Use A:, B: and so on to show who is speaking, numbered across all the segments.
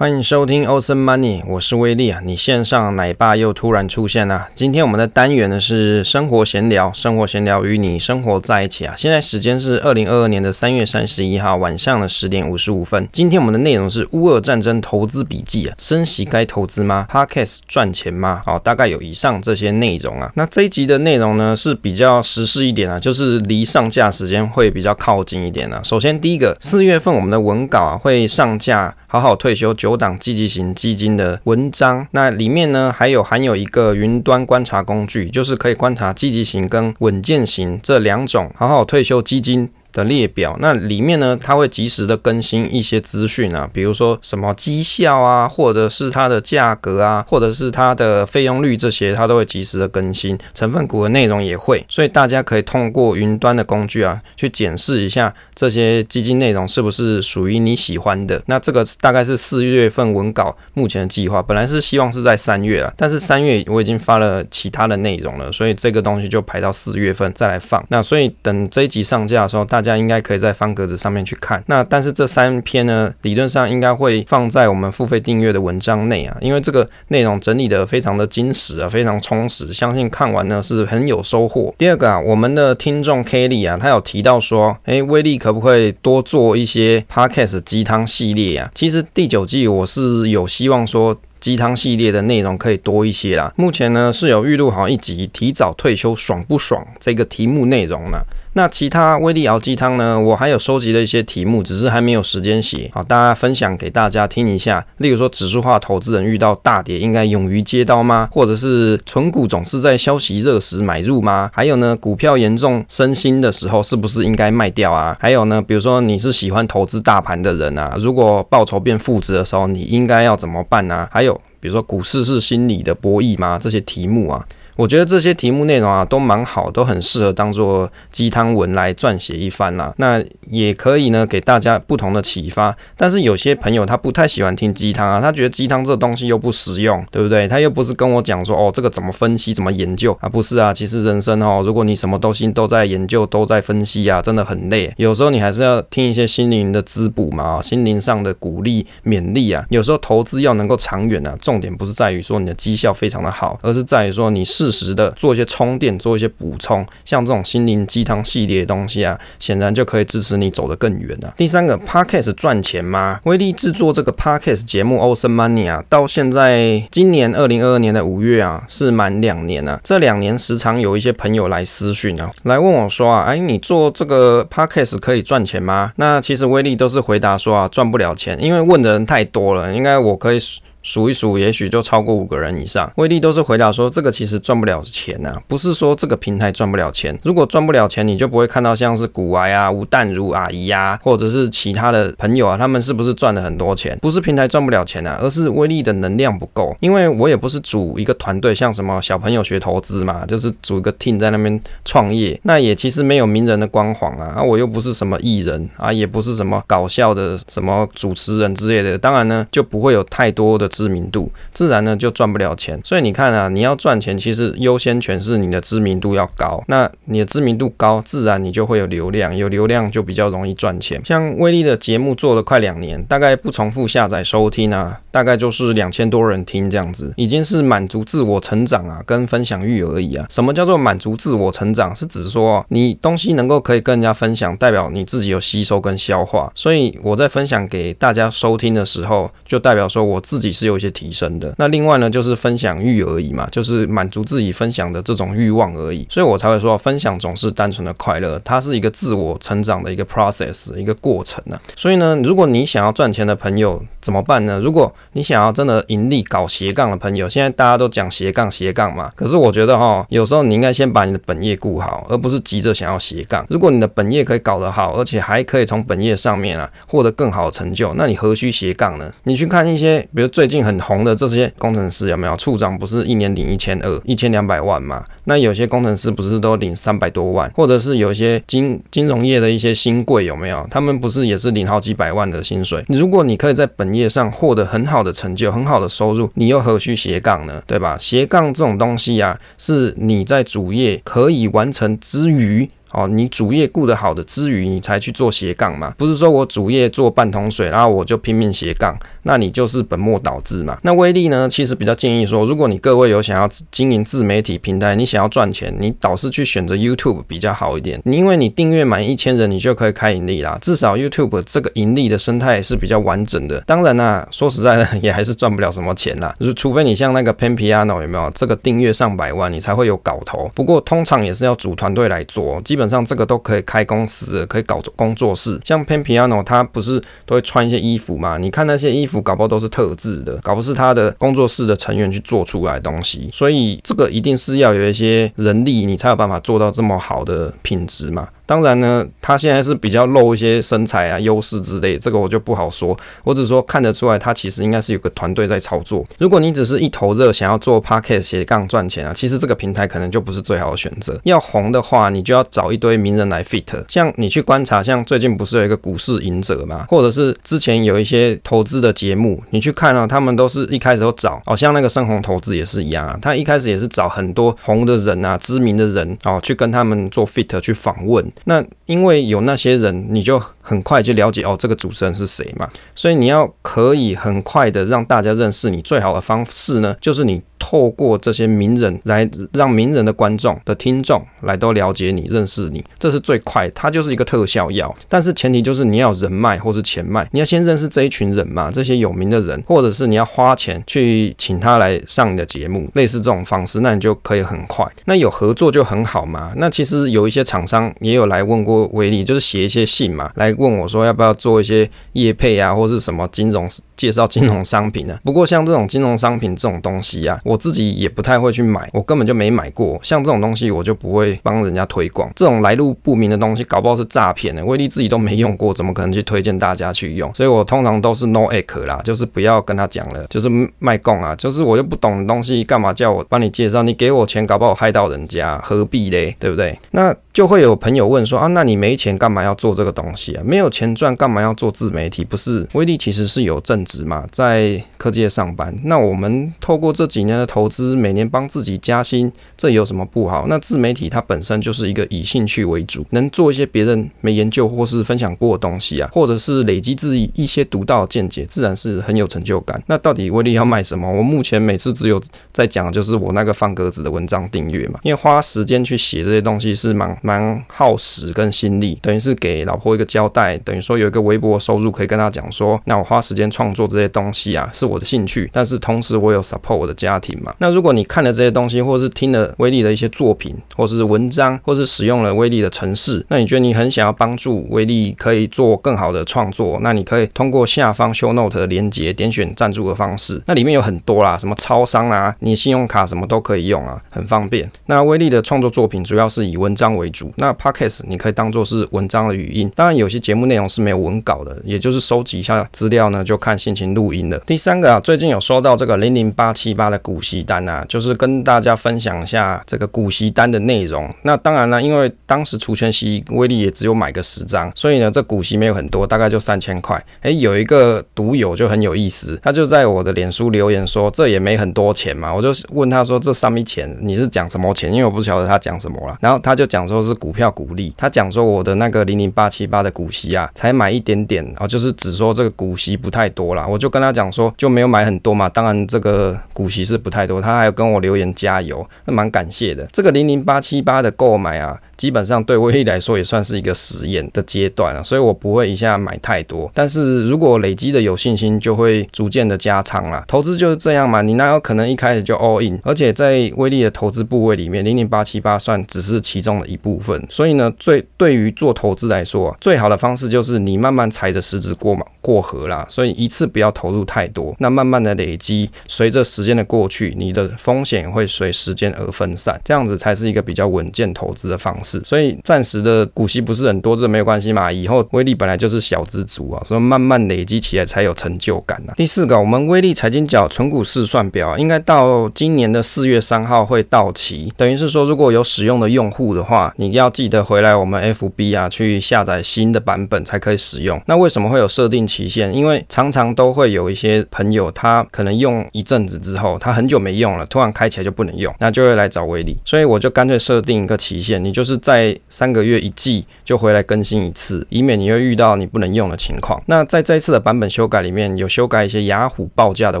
A: 欢迎收听 Awesome Money，我是威利啊。你线上奶爸又突然出现了。今天我们的单元呢是生活闲聊，生活闲聊与你生活在一起啊。现在时间是二零二二年的三月三十一号晚上的十点五十五分。今天我们的内容是乌俄战争投资笔记啊，升息该投资吗？Podcast 赚钱吗？好，大概有以上这些内容啊。那这一集的内容呢是比较时事一点啊，就是离上架时间会比较靠近一点啊。首先第一个，四月份我们的文稿啊会上架。好好退休九档积极型基金的文章，那里面呢还有含有一个云端观察工具，就是可以观察积极型跟稳健型这两种好好退休基金的列表，那里面呢，它会及时的更新一些资讯啊，比如说什么绩效啊，或者是它的价格啊，或者是它的费用率这些，它都会及时的更新。成分股的内容也会，所以大家可以通过云端的工具啊，去检视一下这些基金内容是不是属于你喜欢的。那这个大概是四月份文稿目前的计划，本来是希望是在三月啊，但是三月我已经发了其他的内容了，所以这个东西就排到四月份再来放。那所以等这一集上架的时候，大大家应该可以在方格子上面去看。那但是这三篇呢，理论上应该会放在我们付费订阅的文章内啊，因为这个内容整理的非常的精实啊，非常充实，相信看完呢是很有收获。第二个啊，我们的听众 Kelly 啊，他有提到说，诶，威利可不可以多做一些 Podcast 鸡汤系列啊？其实第九季我是有希望说鸡汤系列的内容可以多一些啦。目前呢是有预录好一集提早退休爽不爽这个题目内容呢。那其他威力熬鸡汤呢？我还有收集了一些题目，只是还没有时间写。好，大家分享给大家听一下。例如说，指数化投资人遇到大跌应该勇于接刀吗？或者是存股总是在消息热时买入吗？还有呢，股票严重升心的时候是不是应该卖掉啊？还有呢，比如说你是喜欢投资大盘的人啊，如果报酬变负值的时候，你应该要怎么办呢？还有，比如说股市是心理的博弈吗？这些题目啊。我觉得这些题目内容啊都蛮好，都很适合当做鸡汤文来撰写一番啦。那也可以呢给大家不同的启发。但是有些朋友他不太喜欢听鸡汤啊，他觉得鸡汤这东西又不实用，对不对？他又不是跟我讲说哦这个怎么分析怎么研究啊？不是啊，其实人生哦，如果你什么东西都在研究都在分析啊，真的很累。有时候你还是要听一些心灵的滋补嘛，心灵上的鼓励勉励啊。有时候投资要能够长远啊，重点不是在于说你的绩效非常的好，而是在于说你是。适时的做一些充电，做一些补充，像这种心灵鸡汤系列的东西啊，显然就可以支持你走得更远啊。第三个，Podcast 赚钱吗？威力制作这个 Podcast 节目 Awesome Money 啊，到现在今年二零二二年的五月啊，是满两年了啊。这两年时常有一些朋友来私讯啊，来问我说啊，哎，你做这个 Podcast 可以赚钱吗？那其实威力都是回答说啊，赚不了钱，因为问的人太多了，应该我可以。数一数，也许就超过五个人以上。威力都是回答说，这个其实赚不了钱呐、啊，不是说这个平台赚不了钱。如果赚不了钱，你就不会看到像是古癌啊、吴淡如阿姨呀、啊，或者是其他的朋友啊，他们是不是赚了很多钱？不是平台赚不了钱啊，而是威力的能量不够。因为我也不是组一个团队，像什么小朋友学投资嘛，就是组一个 team 在那边创业，那也其实没有名人的光环。啊，我又不是什么艺人啊，也不是什么搞笑的什么主持人之类的，当然呢，就不会有太多的。知名度自然呢就赚不了钱，所以你看啊，你要赚钱，其实优先权是你的知名度要高。那你的知名度高，自然你就会有流量，有流量就比较容易赚钱。像威力的节目做了快两年，大概不重复下载收听啊，大概就是两千多人听这样子，已经是满足自我成长啊，跟分享欲而已啊。什么叫做满足自我成长？是指说你东西能够可以跟人家分享，代表你自己有吸收跟消化。所以我在分享给大家收听的时候，就代表说我自己是有一些提升的，那另外呢，就是分享欲而已嘛，就是满足自己分享的这种欲望而已，所以我才会说，分享总是单纯的快乐，它是一个自我成长的一个 process，一个过程呢、啊。所以呢，如果你想要赚钱的朋友怎么办呢？如果你想要真的盈利搞斜杠的朋友，现在大家都讲斜杠斜杠嘛，可是我觉得哈，有时候你应该先把你的本业顾好，而不是急着想要斜杠。如果你的本业可以搞得好，而且还可以从本业上面啊获得更好的成就，那你何须斜杠呢？你去看一些，比如最近很红。的这些工程师有没有处长？不是一年领一千二、一千两百万吗？那有些工程师不是都领三百多万？或者是有一些金金融业的一些新贵有没有？他们不是也是领好几百万的薪水？如果你可以在本业上获得很好的成就、很好的收入，你又何须斜杠呢？对吧？斜杠这种东西啊，是你在主业可以完成之余。哦，你主业顾得好的之余，你才去做斜杠嘛，不是说我主业做半桶水，然后我就拼命斜杠，那你就是本末倒置嘛。那威利呢，其实比较建议说，如果你各位有想要经营自媒体平台，你想要赚钱，你倒是去选择 YouTube 比较好一点，你因为你订阅满一千人，你就可以开盈利啦。至少 YouTube 这个盈利的生态是比较完整的。当然啦，说实在的，也还是赚不了什么钱啦，就是除非你像那个 Pan Piano 有没有这个订阅上百万，你才会有搞头。不过通常也是要组团队来做，基本基本上这个都可以开公司，可以搞工作室。像 Pan Piano，他不是都会穿一些衣服嘛？你看那些衣服，搞不好都是特制的，搞不是他的工作室的成员去做出来的东西。所以这个一定是要有一些人力，你才有办法做到这么好的品质嘛。当然呢，他现在是比较露一些身材啊、优势之类，这个我就不好说。我只说看得出来，他其实应该是有个团队在操作。如果你只是一头热想要做 Podcast 斜杠赚钱啊，其实这个平台可能就不是最好的选择。要红的话，你就要找一堆名人来 fit。像你去观察，像最近不是有一个股市赢者嘛，或者是之前有一些投资的节目，你去看啊，他们都是一开始都找哦，像那个盛虹投资也是一样啊，他一开始也是找很多红的人啊、知名的人哦，去跟他们做 fit 去访问。那因为有那些人，你就很快就了解哦，这个主持人是谁嘛。所以你要可以很快的让大家认识你，最好的方式呢，就是你。透过这些名人来让名人的观众的听众来都了解你、认识你，这是最快，它就是一个特效药。但是前提就是你要人脉或是钱脉，你要先认识这一群人嘛，这些有名的人，或者是你要花钱去请他来上你的节目，类似这种方式，那你就可以很快。那有合作就很好嘛。那其实有一些厂商也有来问过威力，就是写一些信嘛，来问我说要不要做一些业配啊，或是什么金融介绍金融商品呢、不过像这种金融商品这种东西啊。我自己也不太会去买，我根本就没买过。像这种东西，我就不会帮人家推广。这种来路不明的东西，搞不好是诈骗的。威力自己都没用过，怎么可能去推荐大家去用？所以我通常都是 no egg 啦，就是不要跟他讲了，就是卖供啊，就是我又不懂的东西，干嘛叫我帮你介绍？你给我钱，搞不好害到人家，何必嘞？对不对？那就会有朋友问说啊，那你没钱干嘛要做这个东西啊？没有钱赚，干嘛要做自媒体？不是，威利其实是有正职嘛，在科技业上班。那我们透过这几年的投资。每年帮自己加薪，这有什么不好？那自媒体它本身就是一个以兴趣为主，能做一些别人没研究或是分享过的东西啊，或者是累积自己一些独到的见解，自然是很有成就感。那到底威利要卖什么？我目前每次只有在讲，就是我那个方格子的文章订阅嘛，因为花时间去写这些东西是蛮蛮耗时跟心力，等于是给老婆一个交代，等于说有一个微薄的收入可以跟他讲说，那我花时间创作这些东西啊，是我的兴趣，但是同时我有 support 我的家庭嘛，那。如果你看了这些东西，或是听了威利的一些作品，或是文章，或是使用了威利的程式，那你觉得你很想要帮助威利可以做更好的创作，那你可以通过下方 show note 的连接，点选赞助的方式，那里面有很多啦，什么超商啊，你信用卡什么都可以用啊，很方便。那威利的创作作品主要是以文章为主，那 podcast 你可以当做是文章的语音，当然有些节目内容是没有文稿的，也就是收集一下资料呢，就看心情录音了。第三个啊，最近有收到这个零零八七八的股息单。啊就是跟大家分享一下这个股息单的内容。那当然了，因为当时除权息威力也只有买个十张，所以呢，这股息没有很多，大概就三千块。诶，有一个独友就很有意思，他就在我的脸书留言说，这也没很多钱嘛。我就问他说，这上面钱你是讲什么钱？因为我不晓得他讲什么了。然后他就讲说是股票股利，他讲说我的那个零零八七八的股息啊，才买一点点啊，就是只说这个股息不太多啦。我就跟他讲说，就没有买很多嘛。当然这个股息是不太多，他。还有跟我留言加油，那蛮感谢的。这个零零八七八的购买啊。基本上对威力来说也算是一个实验的阶段了，所以我不会一下买太多。但是如果累积的有信心，就会逐渐的加仓啦。投资就是这样嘛，你哪有可能一开始就 all in？而且在威力的投资部位里面，零零八七八算只是其中的一部分。所以呢，最对于做投资来说，最好的方式就是你慢慢踩着石子过嘛过河啦。所以一次不要投入太多，那慢慢的累积，随着时间的过去，你的风险会随时间而分散，这样子才是一个比较稳健投资的方式。所以暂时的股息不是很多，这没有关系嘛。以后威力本来就是小资族啊，所以慢慢累积起来才有成就感啊。第四个，我们威力财经角存股试算表啊应该到今年的四月三号会到期，等于是说如果有使用的用户的话，你要记得回来我们 FB 啊去下载新的版本才可以使用。那为什么会有设定期限？因为常常都会有一些朋友他可能用一阵子之后，他很久没用了，突然开起来就不能用，那就会来找威力。所以我就干脆设定一个期限，你就是在三个月一季就回来更新一次，以免你会遇到你不能用的情况。那在这一次的版本修改里面有修改一些雅虎报价的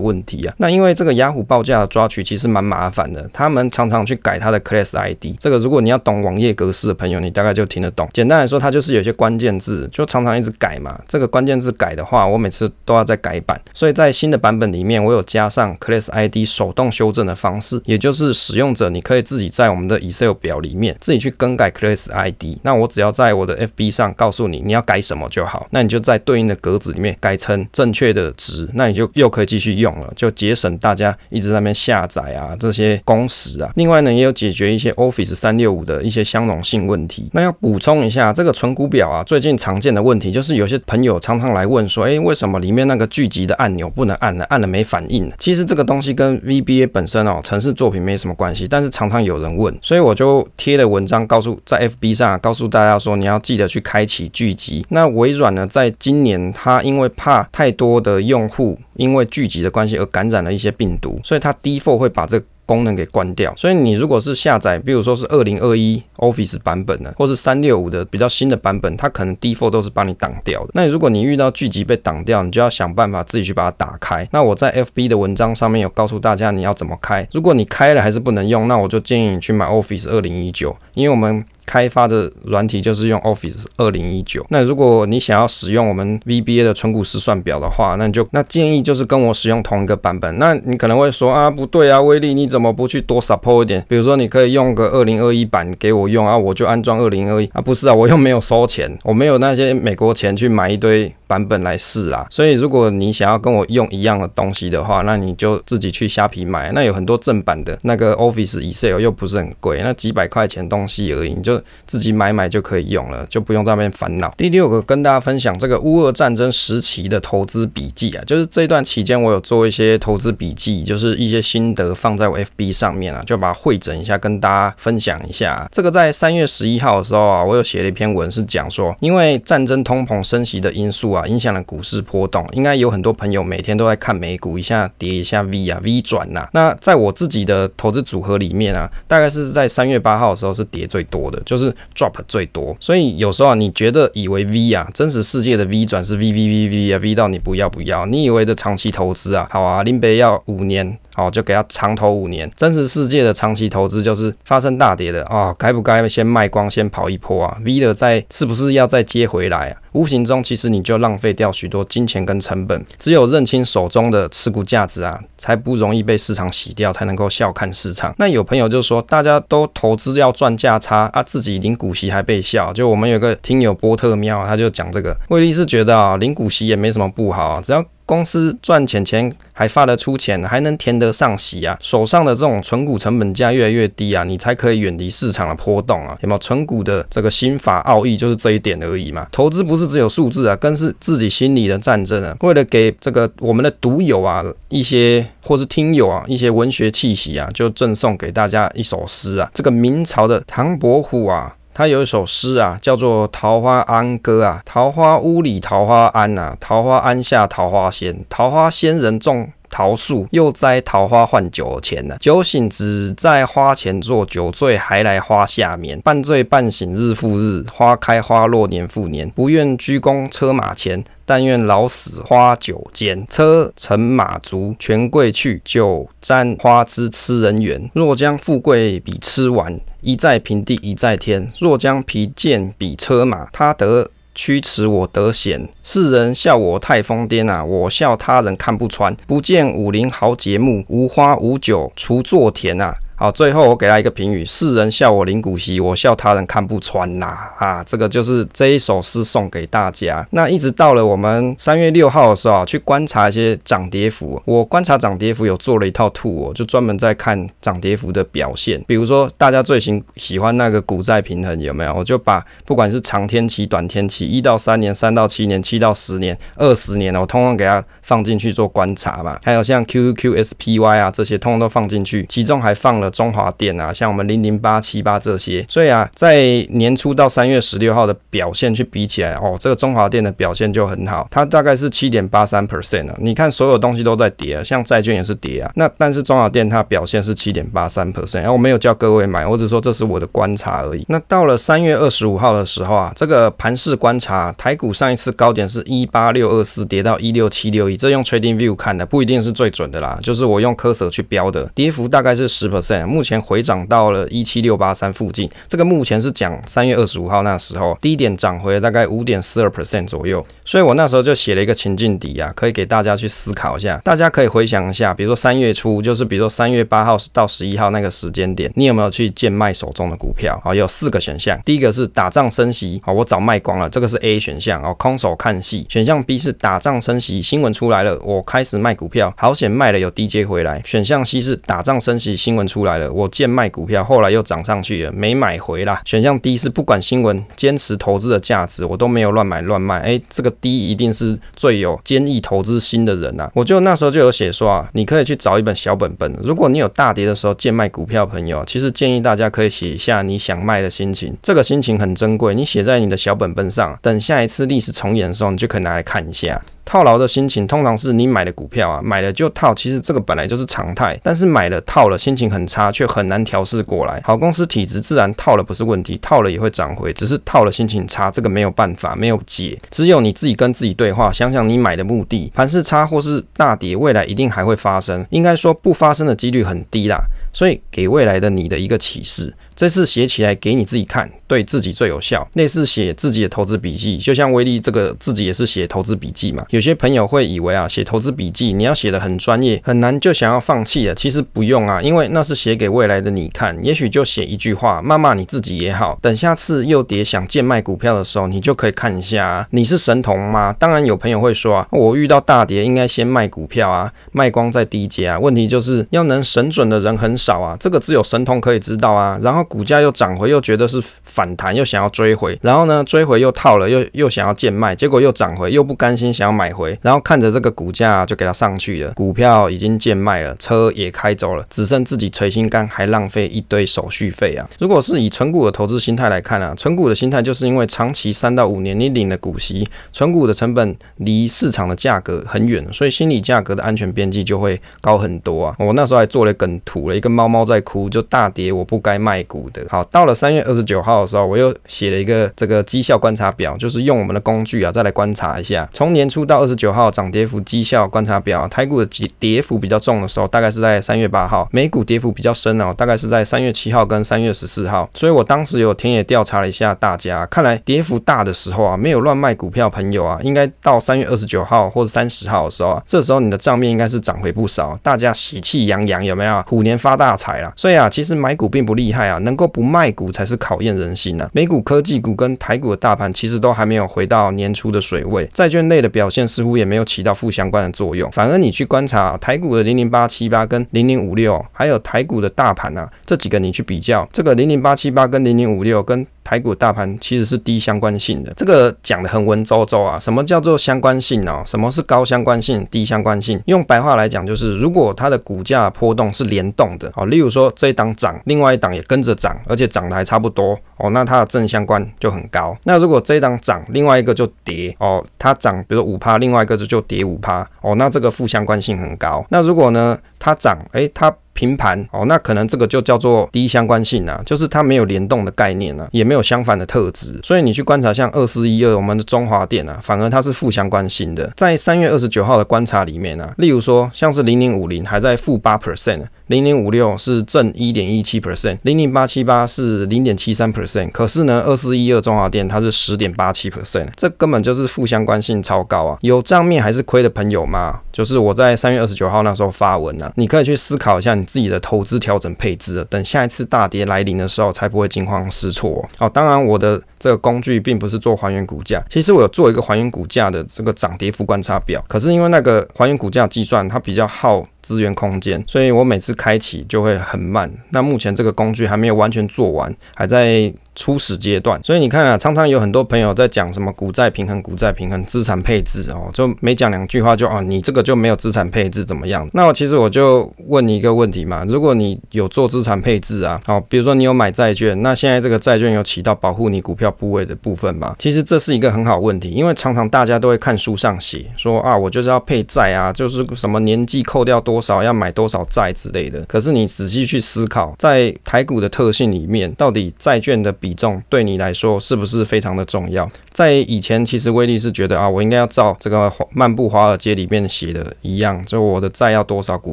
A: 问题啊。那因为这个雅虎报价的抓取其实蛮麻烦的，他们常常去改它的 class ID。这个如果你要懂网页格式的朋友，你大概就听得懂。简单来说，它就是有些关键字就常常一直改嘛。这个关键字改的话，我每次都要再改版。所以在新的版本里面，我有加上 class ID 手动修正的方式，也就是使用者你可以自己在我们的 Excel 表里面自己去更改 class ID。那我只要在我的 FB 上告诉你你要改什么就好，那你就在对应的格子里面改成正确的值，那你就又可以继续用了，就节省大家一直在那边下载啊这些工时啊。另外呢，也有解决一些 Office 三六五的一些相容性问题。那要补充一下，这个存股表啊，最近常常见的问题就是有些朋友常常来问说，诶，为什么里面那个聚集的按钮不能按呢？按了没反应？其实这个东西跟 VBA 本身哦，程式作品没什么关系，但是常常有人问，所以我就贴了文章告诉在 FB 上告诉大家说，你要记得去开启聚集。那微软呢，在今年它因为怕太多的用户因为聚集的关系而感染了一些病毒，所以它 default 会把这功能给关掉，所以你如果是下载，比如说是二零二一 Office 版本的，或是三六五的比较新的版本，它可能 default 都是帮你挡掉的。那如果你遇到聚集被挡掉，你就要想办法自己去把它打开。那我在 FB 的文章上面有告诉大家你要怎么开。如果你开了还是不能用，那我就建议你去买 Office 二零一九，因为我们。开发的软体就是用 Office 二零一九。那如果你想要使用我们 VBA 的存股试算表的话，那你就那建议就是跟我使用同一个版本。那你可能会说啊，不对啊，威利你怎么不去多 support 一点？比如说你可以用个二零二一版给我用啊，我就安装二零二一啊。不是啊，我又没有收钱，我没有那些美国钱去买一堆版本来试啊。所以如果你想要跟我用一样的东西的话，那你就自己去虾皮买。那有很多正版的那个 Office Excel 又不是很贵，那几百块钱东西而已，你就。自己买买就可以用了，就不用在那边烦恼。第六个跟大家分享这个乌俄战争时期的投资笔记啊，就是这段期间我有做一些投资笔记，就是一些心得放在我 FB 上面啊，就把它汇整一下跟大家分享一下。这个在三月十一号的时候啊，我有写了一篇文是讲说，因为战争、通膨、升息的因素啊，影响了股市波动。应该有很多朋友每天都在看美股，一下跌一下 V 啊 V 转呐、那在我自己的投资组合里面啊，大概是在三月八号的时候是跌最多的，就是 drop 最多，所以有时候啊，你觉得以为 V 啊，真实世界的 V 转是 V V V V 啊，V 到你不要不要，你以为的长期投资啊，好啊，林北要五年。好，就给他长投五年。真实世界的长期投资就是发生大跌的啊，该不该先卖光，先跑一波啊？V 的再是不是要再接回来啊？无形中其实你就浪费掉许多金钱跟成本。只有认清手中的持股价值啊，才不容易被市场洗掉，才能够笑看市场。那有朋友就说，大家都投资要赚价差啊，自己领股息还被笑。就我们有个听友波特喵，他就讲这个，威利是觉得啊，领股息也没什么不好，只要。公司赚钱钱还发得出钱，还能填得上息啊！手上的这种存股成本价越来越低啊，你才可以远离市场的波动啊！有没有存股的这个心法奥义就是这一点而已嘛？投资不是只有数字啊，更是自己心里的战争啊！为了给这个我们的读友啊一些或是听友啊一些文学气息啊，就赠送给大家一首诗啊！这个明朝的唐伯虎啊。他有一首诗啊，叫做《桃花庵歌》啊，桃花坞里桃花庵呐，桃花庵下桃花仙，桃花仙人种桃树，又摘桃花换酒钱呐。酒醒只在花前坐，酒醉还来花下眠。半醉半醒日复日，花开花落年复年。不愿鞠躬车马前。但愿老死花酒间，车乘马足，权贵去，酒沾花枝痴人缘。若将富贵比吃完，一在平地一在天。若将贫贱比车马，他得驱驰我得闲。世人笑我太疯癫啊，我笑他人看不穿。不见武林豪杰墓，无花无酒锄作田啊。好，最后我给他一个评语：世人笑我领股息，我笑他人看不穿呐。啊，这个就是这一首诗送给大家。那一直到了我们三月六号的时候，去观察一些涨跌幅。我观察涨跌幅有做了一套图，我就专门在看涨跌幅的表现。比如说大家最喜喜欢那个股债平衡有没有？我就把不管是长天期、短天期，一到三年、三到七年、七到十年、二十年，我通通给它放进去做观察嘛，还有像 QQQSPY 啊这些通通都放进去，其中还放了中华电啊，像我们零零八七八这些，所以啊，在年初到三月十六号的表现去比起来，哦，这个中华电的表现就很好，它大概是七点八三 percent 啊，你看所有东西都在跌啊，像债券也是跌啊，那但是中华电它表现是七点八三 percent，然后我没有叫各位买，我只说这是我的观察而已。那到了三月二十五号的时候啊，这个盘势观察，台股上一次高点是一八六二四，跌到一六七六一，这用 Trading View 看的不一定是最准的啦，就是我用 Cursor 去标的，跌幅大概是十 percent，目前回涨到了一七六八三附近。这个目前是讲三月二十五号那时候低点涨回大概五点四二 percent 左右，所以我那时候就写了一个情境底啊，可以给大家去思考一下。大家可以回想一下，比如说三月初，就是比如说三月八号到十一号那个时间点，你有没有去贱卖手中的股票？好，有四个选项，第一个是打仗升息，好，我早卖光了，这个是 A 选项哦，空手看戏。选项 B 是打仗升息，新闻出来了，我开始卖股票，好险卖了有低接回来。选项 C 是打仗升息，新闻出来了，我贱卖股票，后来又涨上去了，没买回啦。选项 D 是不管新闻，坚持投资的价值，我都没有乱买乱卖。哎、欸，这个 D 一定是最有坚毅投资心的人呐。我就那时候就有写说啊，你可以去找一本小本本，如果你有大跌的时候贱卖股票，朋友，其实建议大家可以写一下你想卖的心情，这个心情很珍贵，你写在你的小本本上，等下一次历史重演的时候，你就可以拿来看一下。套牢的心情通常是你买的股票啊，买了就套，其实这个本来就是常态。但是买了套了，心情很差，却很难调试过来。好公司体质自然套了不是问题，套了也会涨回，只是套了心情差，这个没有办法，没有解，只有你自己跟自己对话，想想你买的目的，盘势差或是大跌，未来一定还会发生，应该说不发生的几率很低啦。所以给未来的你的一个启示，这次写起来给你自己看，对自己最有效。类似写自己的投资笔记，就像威力这个自己也是写投资笔记嘛。有些朋友会以为啊，写投资笔记你要写得很专业，很难就想要放弃了。其实不用啊，因为那是写给未来的你看。也许就写一句话，骂骂你自己也好。等下次又跌想贱卖股票的时候，你就可以看一下啊，你是神童吗？当然有朋友会说啊，我遇到大跌应该先卖股票啊，卖光再低接啊。问题就是要能神准的人很少啊，这个只有神童可以知道啊。然后股价又涨回，又觉得是反弹，又想要追回，然后呢，追回又套了，又又想要贱卖，结果又涨回，又不甘心想要买回，然后看着这个股价就给它上去了，股票已经贱卖了，车也开走了，只剩自己垂心肝，还浪费一堆手续费啊。如果是以存股的投资心态来看啊，存股的心态就是因为长期三到五年你领了股息，存股的成本离市场的价格很远，所以心理价格的安全边际就会高很多啊。我那时候还做了梗图了，一个猫猫。在哭，就大跌，我不该卖股的。好，到了三月二十九号的时候，我又写了一个这个绩效观察表，就是用我们的工具啊，再来观察一下，从年初到二十九号涨跌幅绩效观察表，台股的跌跌幅比较重的时候，大概是在三月八号；美股跌幅比较深哦，大概是在三月七号跟三月十四号。所以我当时有田野调查了一下大家，看来跌幅大的时候啊，没有乱卖股票朋友啊，应该到三月二十九号或者三十号的时候啊，这时候你的账面应该是涨回不少，大家喜气洋洋，有没有？虎年发大财了！所以啊，其实买股并不厉害啊，能够不卖股才是考验人心呐。美股科技股跟台股的大盘其实都还没有回到年初的水位，债券类的表现似乎也没有起到负相关的作用。反而你去观察台股的零零八七八跟零零五六，还有台股的大盘啊，这几个你去比较，这个零零八七八跟零零五六跟台股大盘其实是低相关性的，这个讲得很文绉绉啊。什么叫做相关性呢？什么是高相关性、低相关性？用白话来讲，就是如果它的股价波动是联动的哦，例如说这一档涨，另外一档也跟着涨，而且涨得还差不多哦，那它的正相关就很高。那如果这一档涨，另外一个就跌哦，它涨，比如五趴，另外一个就就跌五趴哦，那这个负相关性很高。那如果呢，它涨，诶，它。平盘哦，那可能这个就叫做低相关性啊，就是它没有联动的概念啊，也没有相反的特质，所以你去观察像二四一二我们的中华电啊，反而它是负相关性的。在三月二十九号的观察里面啊，例如说像是零零五零还在负八 percent。零零五六是正一点一七 percent，零零八七八是零点七三 percent，可是呢，二四一二中华电它是十点八七 percent，这根本就是负相关性超高啊！有账面还是亏的朋友吗？就是我在三月二十九号那时候发文啊，你可以去思考一下你自己的投资调整配置，等下一次大跌来临的时候，才不会惊慌失措哦。当然我的这个工具并不是做还原股价，其实我有做一个还原股价的这个涨跌幅观察表，可是因为那个还原股价计算它比较耗。资源空间，所以我每次开启就会很慢。那目前这个工具还没有完全做完，还在初始阶段。所以你看啊，常常有很多朋友在讲什么股债平衡、股债平衡、资产配置哦，就没讲两句话就啊，你这个就没有资产配置怎么样？那我其实我就问你一个问题嘛，如果你有做资产配置啊，好，比如说你有买债券，那现在这个债券有起到保护你股票部位的部分吗？其实这是一个很好问题，因为常常大家都会看书上写说啊，我就是要配债啊，就是什么年纪扣掉多少要买多少债之类的。可是你仔细去思考，在台股的特性里面，到底债券的比重对你来说是不是非常的重要？在以前，其实威利是觉得啊，我应该要照这个《漫步华尔街》里面写的一样，就我的债要多少，股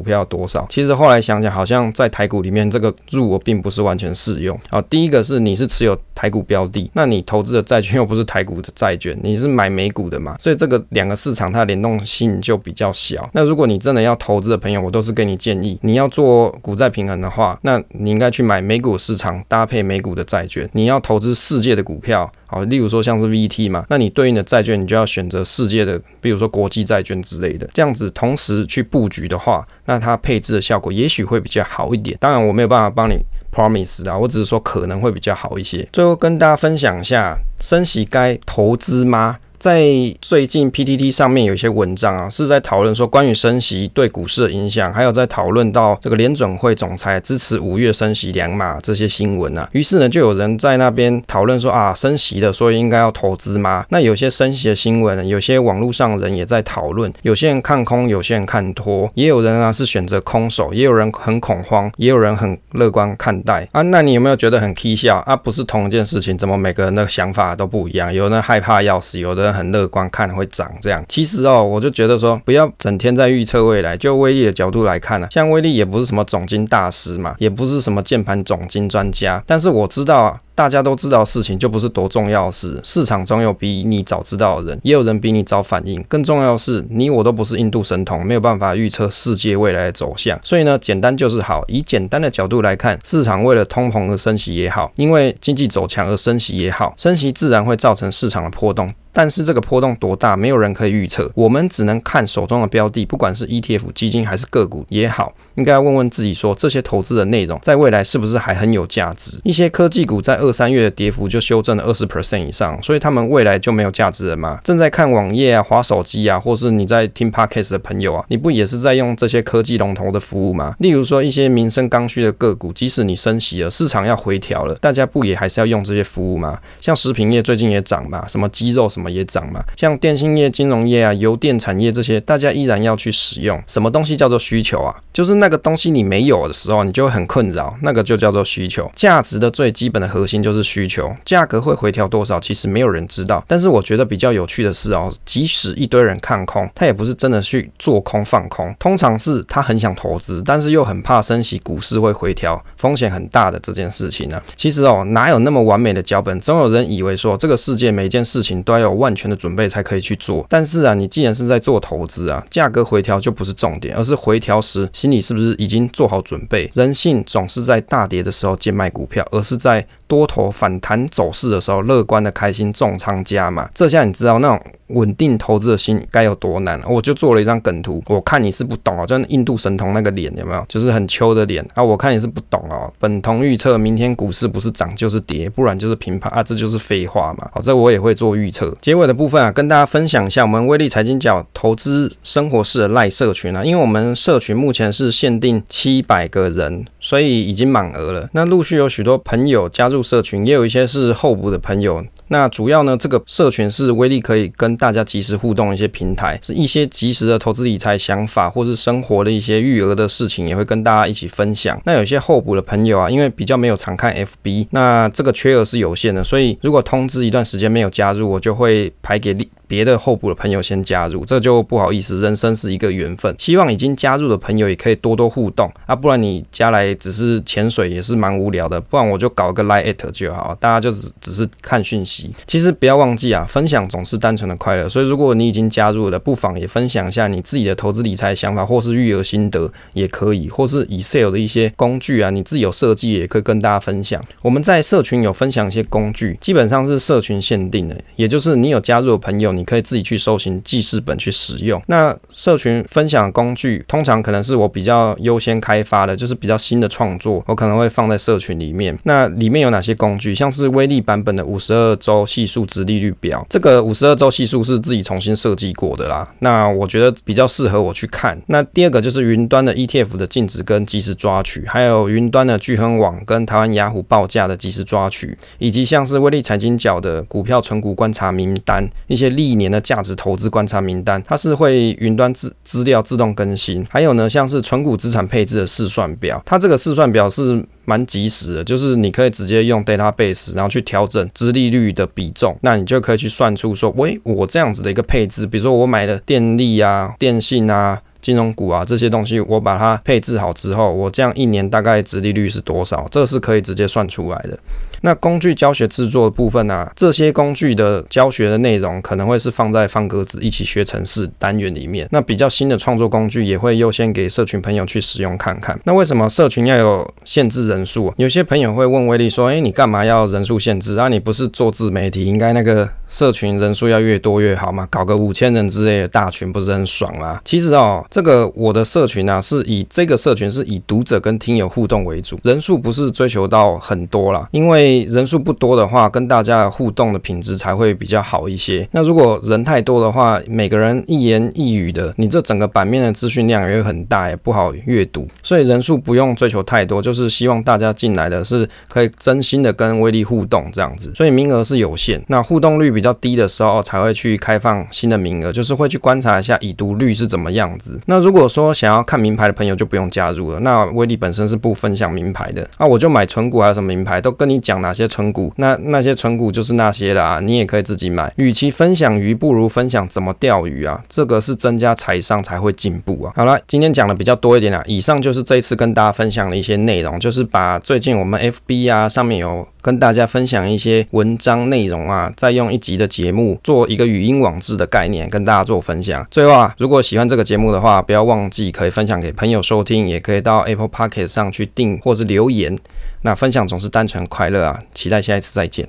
A: 票要多少。其实后来想想，好像在台股里面这个入我并不是完全适用。啊，第一个是你是持有台股标的，那你投资的债券又不是台股的债券，你是买美股的嘛，所以这个两个市场它的联动性就比较小。那如果你真的要投资的朋友，我都是给你建议，你要做股债平衡的话，那你应该去买美股市场搭配美股的债券。你要投资世界的股票，好，例如说像是 VT 嘛，那你对应的债券你就要选择世界的，比如说国际债券之类的，这样子同时去布局的话，那它配置的效果也许会比较好一点。当然我没有办法帮你 promise 啊，我只是说可能会比较好一些。最后跟大家分享一下，升息该投资吗？在最近 PTT 上面有一些文章啊，是在讨论说关于升息对股市的影响，还有在讨论到这个联准会总裁支持五月升息两码这些新闻啊。于是呢，就有人在那边讨论说啊，升息的，所以应该要投资吗？那有些升息的新闻，有些网络上人也在讨论，有些人看空，有些人看多，也有人啊是选择空手，也有人很恐慌，也有人很乐观看待啊。那你有没有觉得很蹊跷啊？不是同一件事情，怎么每个人的想法都不一样？有人害怕要死，有的很乐观，看会涨这样。其实哦，我就觉得说，不要整天在预测未来。就威力的角度来看呢、像威力也不是什么总经大师嘛，也不是什么键盘总经专家，但是我知道啊。大家都知道事情就不是多重要的事，市场总有比你早知道的人，也有人比你早反应。更重要的是，你我都不是印度神童，没有办法预测世界未来的走向。所以呢，简单就是好。以简单的角度来看，市场为了通膨而升息也好，因为经济走强而升息也好，升息自然会造成市场的波动。但是这个波动多大，没有人可以预测。我们只能看手中的标的，不管是 ETF 基金还是个股也好，应该要问问自己说，这些投资的内容在未来是不是还很有价值？一些科技股在二三月的跌幅就修正了二十 percent 以上，所以他们未来就没有价值了吗？正在看网页啊、滑手机啊，或是你在听 podcast 的朋友啊，你不也是在用这些科技龙头的服务吗？例如说一些民生刚需的个股，即使你升息了，市场要回调了，大家不也还是要用这些服务吗？像食品业最近也涨嘛，什么鸡肉什么也涨嘛，像电信业、金融业啊、油电产业这些，大家依然要去使用。什么东西叫做需求啊？就是那个东西你没有的时候，你就会很困扰，那个就叫做需求。价值的最基本的核心就是需求。价格会回调多少，其实没有人知道。但是我觉得比较有趣的是哦，即使一堆人看空，他也不是真的去做空放空，通常是他很想投资，但是又很怕升息，股市会回调，风险很大的这件事情呢。其实哦，哪有那么完美的脚本？总有人以为说这个世界每件事情都要有万全的准备才可以去做。但是啊，你既然是在做投资啊，价格回调就不是重点，而是回调时心里是不是已经做好准备？人性总是在大跌的时候贱卖股票，而是在多头反弹走势的时候，乐观的开心重仓加码，这下你知道那种稳定投资的心该有多难。我就做了一张梗图，我看你是不懂啊，就印度神童那个脸有没有？就是很秋的脸啊，我看你是不懂哦。本童预测明天股市不是涨就是跌，不然就是平盘啊，这就是废话嘛。好，这我也会做预测。结尾的部分啊，跟大家分享一下我们威力财经角投资生活室的赖社群啊，因为我们社群目前是限定七百个人，所以已经满额了。那陆续有许多朋友加入。社群也有一些是候补的朋友，那主要呢，这个社群是威力可以跟大家及时互动一些平台，是一些及时的投资理财想法，或是生活的一些育儿的事情，也会跟大家一起分享。那有些候补的朋友啊，因为比较没有常看 FB，那这个缺额是有限的，所以如果通知一段时间没有加入，我就会排给力。别的候补的朋友先加入，这就不好意思。人生是一个缘分，希望已经加入的朋友也可以多多互动啊，不然你加来只是潜水也是蛮无聊的。不然我就搞个 Line@ 就好，大家就只只是看讯息。其实不要忘记啊，分享总是单纯的快乐。所以如果你已经加入了，不妨也分享一下你自己的投资理财想法，或是育儿心得也可以，或是 Excel 的一些工具啊，你自己有设计也可以跟大家分享。我们在社群有分享一些工具，基本上是社群限定的，也就是你有加入的朋友。你可以自己去搜寻记事本去使用。那社群分享工具通常可能是我比较优先开发的，就是比较新的创作，我可能会放在社群里面。那里面有哪些工具？像是威力版本的五十二周系数值利率表，这个五十二周系数是自己重新设计过的啦。那我觉得比较适合我去看。那第二个就是云端的 ETF 的净值跟即时抓取，还有云端的巨亨网跟台湾雅虎报价的即时抓取，以及像是威力财经角的股票存股观察名单，一些利一年的价值投资观察名单，它是会云端资资料自动更新。还有呢，像是存股资产配置的试算表，它这个试算表是蛮及时的，就是你可以直接用 database，然后去调整资利率的比重，那你就可以去算出说，喂，我这样子的一个配置，比如说我买的电力啊、电信啊。金融股啊，这些东西我把它配置好之后，我这样一年大概资利率是多少？这是可以直接算出来的。那工具教学制作的部分啊，这些工具的教学的内容可能会是放在方格子一起学程式单元里面。那比较新的创作工具也会优先给社群朋友去使用看看。那为什么社群要有限制人数？有些朋友会问威力说：“诶，你干嘛要人数限制啊？你不是做自媒体，应该那个社群人数要越多越好嘛？搞个五千人之类的大群不是很爽吗？”其实哦。这个我的社群啊，是以这个社群是以读者跟听友互动为主，人数不是追求到很多啦，因为人数不多的话，跟大家互动的品质才会比较好一些。那如果人太多的话，每个人一言一语的，你这整个版面的资讯量也会很大，也不好阅读。所以人数不用追求太多，就是希望大家进来的是可以真心的跟威力互动这样子。所以名额是有限，那互动率比较低的时候才会去开放新的名额，就是会去观察一下已读率是怎么样子。那如果说想要看名牌的朋友就不用加入了。那威力本身是不分享名牌的，那我就买存股还有什么名牌，都跟你讲哪些存股，那那些存股就是那些啦，你也可以自己买。与其分享鱼，不如分享怎么钓鱼啊，这个是增加财商才会进步啊。好了，今天讲的比较多一点啦，以上就是这一次跟大家分享的一些内容，就是把最近我们 FB 啊上面有跟大家分享一些文章内容啊，再用一集的节目做一个语音网志的概念跟大家做分享。最后啊，如果喜欢这个节目的话，不要忘。记可以分享给朋友收听，也可以到 Apple Podcast 上去订或是留言。那分享总是单纯快乐啊！期待下一次再见。